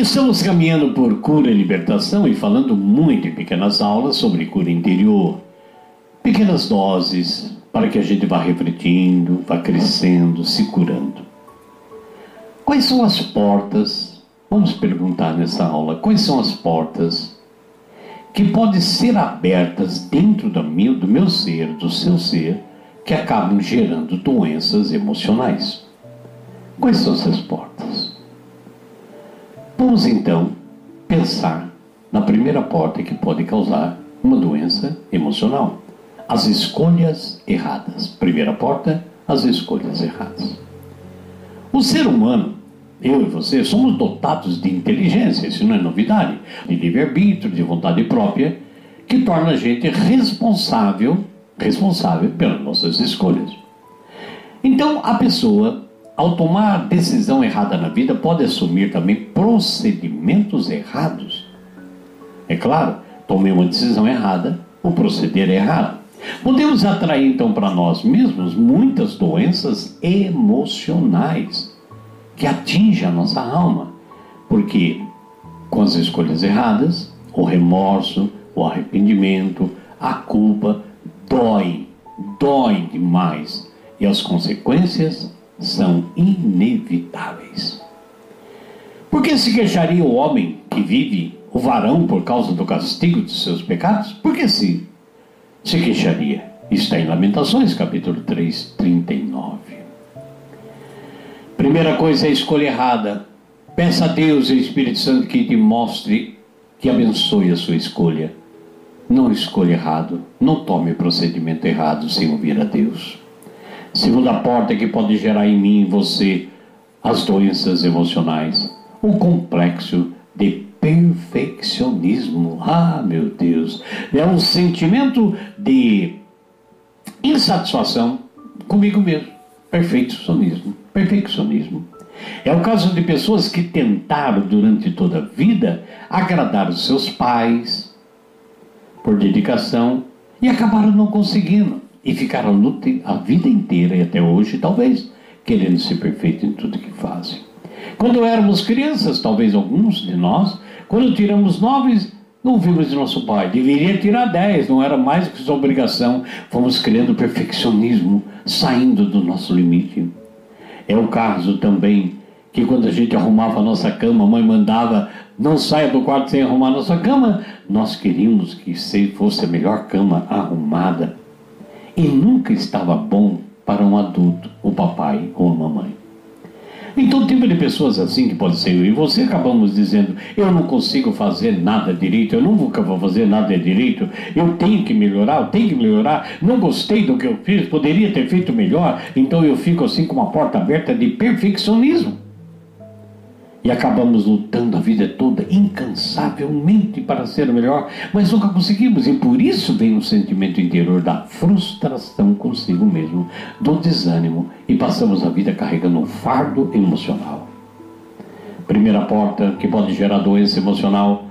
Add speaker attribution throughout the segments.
Speaker 1: Estamos caminhando por cura e libertação e falando muito em pequenas aulas sobre cura interior. Pequenas doses para que a gente vá refletindo, vá crescendo, se curando. Quais são as portas? Vamos perguntar nessa aula. Quais são as portas que podem ser abertas dentro do meu, do meu ser, do seu ser, que acabam gerando doenças emocionais? Quais são essas portas? Vamos então pensar na primeira porta que pode causar uma doença emocional: as escolhas erradas. Primeira porta, as escolhas erradas. O ser humano, eu e você, somos dotados de inteligência, isso não é novidade, de livre-arbítrio, de vontade própria, que torna a gente responsável, responsável pelas nossas escolhas. Então, a pessoa ao tomar decisão errada na vida, pode assumir também procedimentos errados. É claro, tomei uma decisão errada, o proceder é errado. Podemos atrair então para nós mesmos muitas doenças emocionais que atingem a nossa alma, porque com as escolhas erradas, o remorso, o arrependimento, a culpa dói, dói demais e as consequências são inevitáveis. Por que se queixaria o homem que vive, o varão, por causa do castigo de seus pecados? Por que se, se queixaria? Está em Lamentações, capítulo 3, 39. Primeira coisa é a escolha errada. Peça a Deus e Espírito Santo que te mostre, que abençoe a sua escolha. Não escolha errado, não tome procedimento errado sem ouvir a Deus. Segunda porta que pode gerar em mim e você as doenças emocionais, o complexo de perfeccionismo. Ah, meu Deus, é um sentimento de insatisfação comigo mesmo. Perfeccionismo, perfeccionismo. É o caso de pessoas que tentaram durante toda a vida agradar os seus pais por dedicação e acabaram não conseguindo e ficaram luta a vida inteira e até hoje, talvez, querendo ser perfeito em tudo que fazem. Quando éramos crianças, talvez alguns de nós, quando tiramos nove, não vimos de nosso pai. Deveria tirar dez, não era mais que sua obrigação. Fomos criando perfeccionismo, saindo do nosso limite. É o caso também que quando a gente arrumava a nossa cama, a mãe mandava não saia do quarto sem arrumar a nossa cama. Nós queríamos que fosse a melhor cama arrumada e nunca estava bom para um adulto, o papai ou a mamãe. Então, tipo de pessoas assim que pode ser eu e você, acabamos dizendo: eu não consigo fazer nada direito, eu nunca vou fazer nada direito, eu tenho que melhorar, eu tenho que melhorar, não gostei do que eu fiz, poderia ter feito melhor, então eu fico assim com uma porta aberta de perfeccionismo. E acabamos lutando a vida toda incansavelmente para ser melhor, mas nunca conseguimos. E por isso vem o sentimento interior da frustração consigo mesmo, do desânimo, e passamos a vida carregando um fardo emocional. Primeira porta que pode gerar doença emocional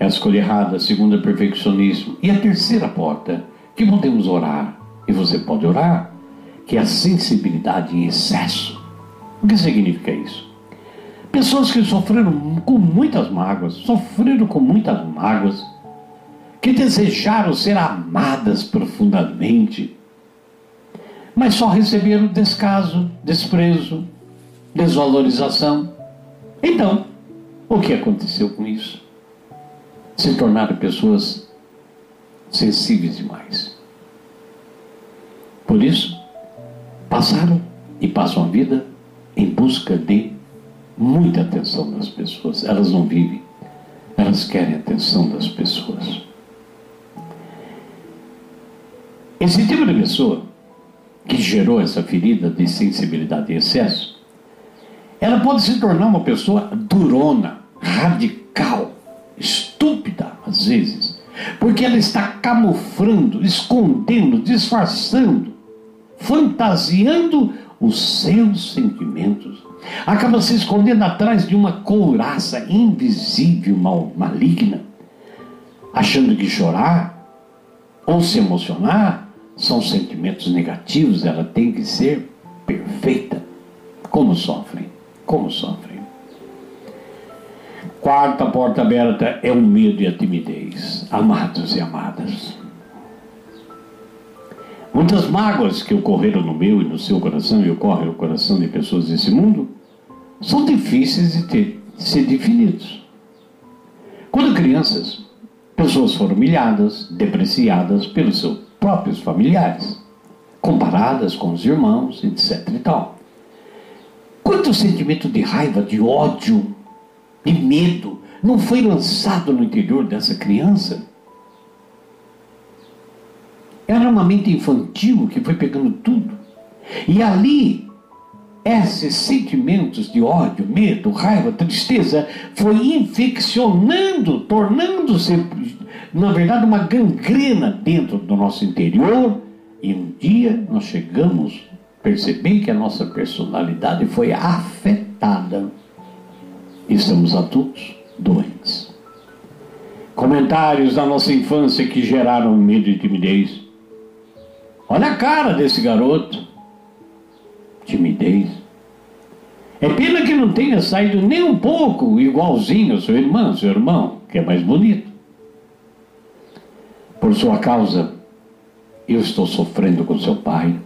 Speaker 1: é a escolha errada, a segunda é perfeccionismo. E a terceira porta que podemos orar, e você pode orar, que é a sensibilidade em excesso. O que significa isso? Pessoas que sofreram com muitas mágoas, sofreram com muitas mágoas, que desejaram ser amadas profundamente, mas só receberam descaso, desprezo, desvalorização. Então, o que aconteceu com isso? Se tornaram pessoas sensíveis demais. Por isso, passaram e passam a vida em busca de muita atenção das pessoas. Elas não vivem, elas querem atenção das pessoas. Esse tipo de pessoa que gerou essa ferida de sensibilidade e excesso, ela pode se tornar uma pessoa durona, radical, estúpida às vezes, porque ela está camuflando, escondendo, disfarçando, fantasiando os seus sentimentos acaba se escondendo atrás de uma couraça invisível, mal, maligna, achando que chorar ou se emocionar são sentimentos negativos, ela tem que ser perfeita. Como sofrem, como sofrem. Quarta porta aberta é o medo e a timidez. Amados e amadas. Muitas mágoas que ocorreram no meu e no seu coração e ocorrem no coração de pessoas desse mundo são difíceis de, ter, de ser definidos. Quando crianças, pessoas foram humilhadas, depreciadas pelos seus próprios familiares, comparadas com os irmãos, etc. e tal. Quanto sentimento de raiva, de ódio, de medo não foi lançado no interior dessa criança? Era uma mente infantil que foi pegando tudo. E ali, esses sentimentos de ódio, medo, raiva, tristeza, foi infeccionando, tornando-se, na verdade, uma gangrena dentro do nosso interior. E um dia nós chegamos a perceber que a nossa personalidade foi afetada. Estamos adultos doentes. Comentários da nossa infância que geraram medo e timidez Olha a cara desse garoto. Timidez. É pena que não tenha saído nem um pouco igualzinho ao seu irmão, seu irmão, que é mais bonito. Por sua causa, eu estou sofrendo com seu pai.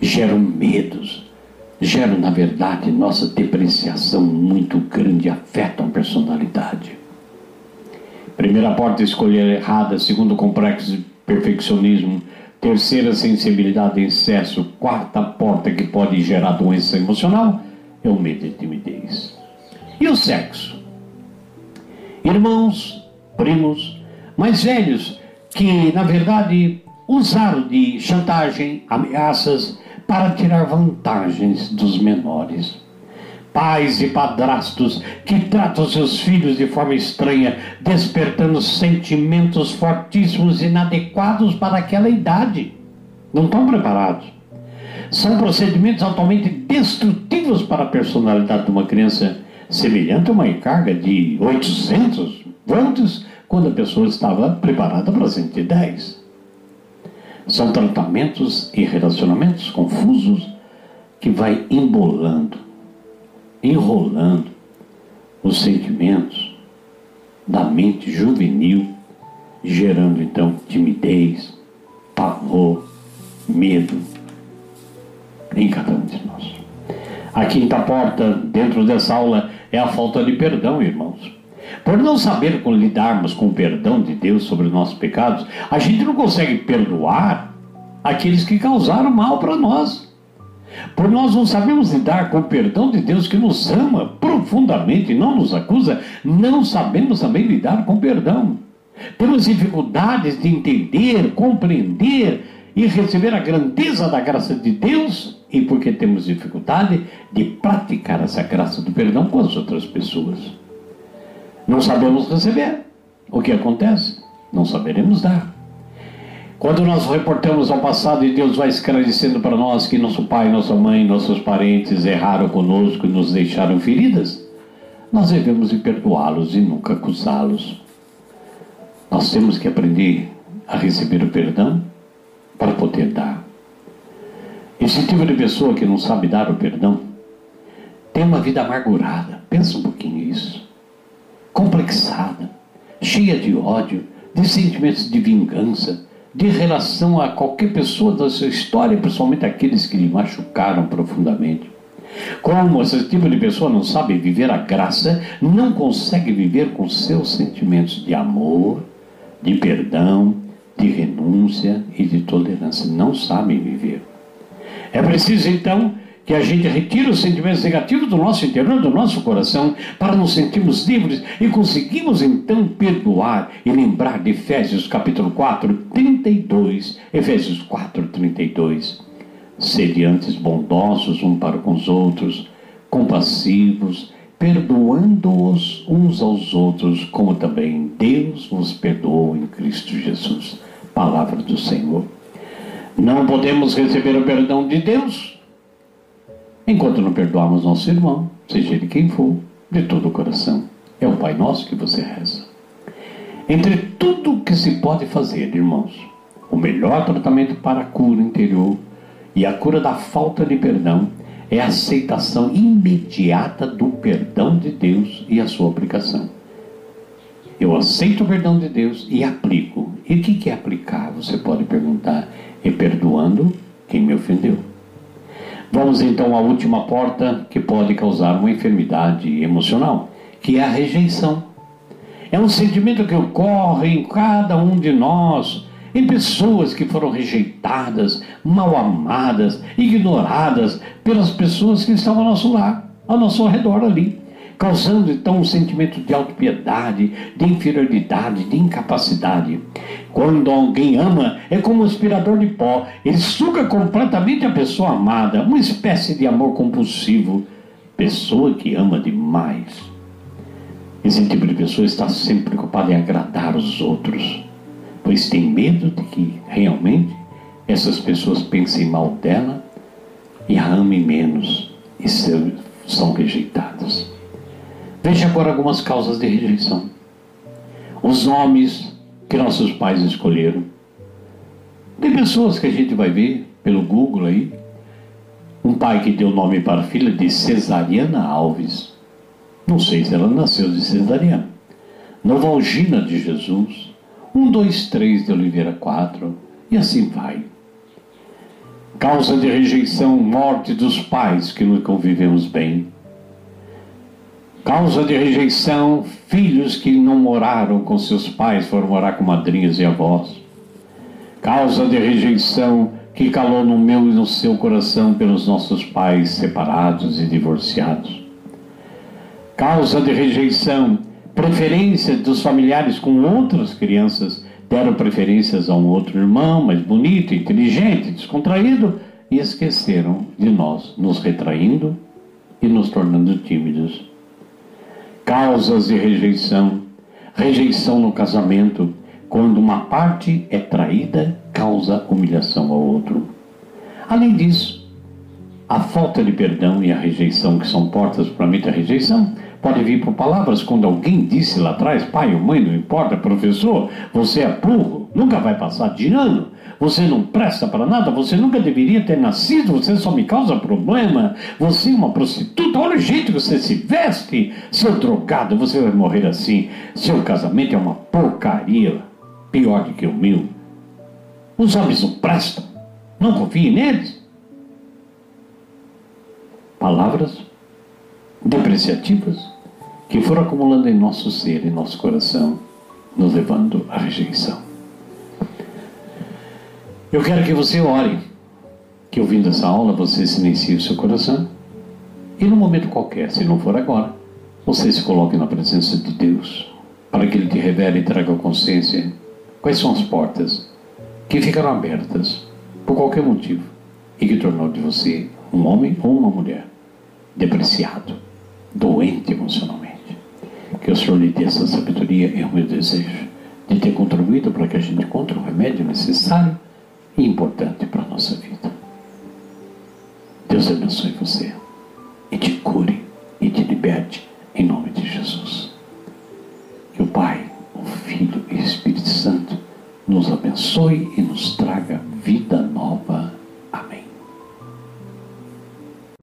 Speaker 1: Geram medos, geram, na verdade, nossa depreciação muito grande, afetam a personalidade. Primeira porta escolher errada, segundo complexo de perfeccionismo, Terceira, sensibilidade em excesso. Quarta porta que pode gerar doença emocional é o medo e timidez. E o sexo? Irmãos, primos, mais velhos, que na verdade usaram de chantagem, ameaças para tirar vantagens dos menores pais e padrastos que tratam seus filhos de forma estranha, despertando sentimentos fortíssimos inadequados para aquela idade. Não estão preparados. São procedimentos altamente destrutivos para a personalidade de uma criança, semelhante a uma carga de 800 volts, quando a pessoa estava preparada para 110. São tratamentos e relacionamentos confusos que vai embolando enrolando os sentimentos da mente juvenil, gerando então timidez, pavor, medo em cada um de nós. A quinta porta dentro dessa aula é a falta de perdão, irmãos. Por não saber como lidarmos com o perdão de Deus sobre os nossos pecados, a gente não consegue perdoar aqueles que causaram mal para nós. Por nós não sabemos lidar com o perdão de Deus que nos ama profundamente e não nos acusa, não sabemos também lidar com o perdão. Temos dificuldades de entender, compreender e receber a grandeza da graça de Deus e porque temos dificuldade de praticar essa graça do perdão com as outras pessoas. Não sabemos receber. O que acontece? Não saberemos dar. Quando nós reportamos ao passado e Deus vai esclarecendo para nós que nosso pai, nossa mãe, nossos parentes erraram conosco e nos deixaram feridas, nós devemos perdoá-los e nunca acusá-los. Nós temos que aprender a receber o perdão para poder dar. Esse tipo de pessoa que não sabe dar o perdão tem uma vida amargurada. Pensa um pouquinho isso. Complexada, cheia de ódio, de sentimentos de vingança de relação a qualquer pessoa da sua história, principalmente aqueles que lhe machucaram profundamente. Como esse tipo de pessoa não sabe viver a graça, não consegue viver com seus sentimentos de amor, de perdão, de renúncia e de tolerância. Não sabem viver. É preciso então que a gente retire os sentimentos negativos do nosso interior, do nosso coração, para nos sentirmos livres e conseguimos então perdoar e lembrar de Efésios capítulo 4, 32. Efésios 4, 32. Sede antes bondosos um para com os outros, compassivos, perdoando-os uns aos outros, como também Deus vos perdoou em Cristo Jesus. Palavra do Senhor. Não podemos receber o perdão de Deus enquanto não perdoarmos nosso irmão, seja ele quem for, de todo o coração. É o Pai Nosso que você reza. Entre tudo que se pode fazer, irmãos, o melhor tratamento para a cura interior e a cura da falta de perdão é a aceitação imediata do perdão de Deus e a sua aplicação. Eu aceito o perdão de Deus e aplico. E o que é aplicar? Você pode perguntar. É perdoando quem me ofendeu. Vamos então à última porta que pode causar uma enfermidade emocional, que é a rejeição. É um sentimento que ocorre em cada um de nós, em pessoas que foram rejeitadas, mal amadas, ignoradas pelas pessoas que estão ao nosso lar, ao nosso redor ali causando então um sentimento de autopiedade, de inferioridade, de incapacidade. Quando alguém ama, é como um aspirador de pó, ele suga completamente a pessoa amada, uma espécie de amor compulsivo. Pessoa que ama demais. Esse tipo de pessoa está sempre preocupada em agradar os outros, pois tem medo de que realmente essas pessoas pensem mal dela e a amem menos e são rejeitadas. Veja agora algumas causas de rejeição. Os nomes que nossos pais escolheram. Tem pessoas que a gente vai ver pelo Google aí. Um pai que deu nome para a filha de Cesariana Alves. Não sei se ela nasceu de Cesariana. Novalgina de Jesus. Um, dois, três de Oliveira quatro. E assim vai. Causa de rejeição, morte dos pais que não convivemos bem Causa de rejeição, filhos que não moraram com seus pais foram morar com madrinhas e avós. Causa de rejeição que calou no meu e no seu coração pelos nossos pais separados e divorciados. Causa de rejeição, preferência dos familiares com outras crianças deram preferências a um outro irmão mais bonito, inteligente, descontraído e esqueceram de nós, nos retraindo e nos tornando tímidos causas de rejeição, rejeição no casamento, quando uma parte é traída, causa humilhação ao outro. Além disso, a falta de perdão e a rejeição, que são portas para muita rejeição, pode vir por palavras. Quando alguém disse lá atrás, pai ou mãe, não importa, professor, você é burro, nunca vai passar de ano, você não presta para nada, você nunca deveria ter nascido, você só me causa problema, você é uma prostituta, olha o jeito que você se veste, seu drogado, você vai morrer assim, seu casamento é uma porcaria, pior do que o meu. Os homens não prestam, não confie neles. Palavras depreciativas que foram acumulando em nosso ser, em nosso coração, nos levando à rejeição. Eu quero que você ore, que ouvindo essa aula você silencie o seu coração e num momento qualquer, se não for agora, você se coloque na presença de Deus para que Ele te revele e traga consciência quais são as portas que ficaram abertas por qualquer motivo e que tornou de você um homem ou uma mulher depreciado, doente emocionalmente. Que o Senhor lhe dê essa sabedoria é o meu desejo de ter contribuído para que a gente encontre o remédio necessário importante para a nossa vida. Deus abençoe você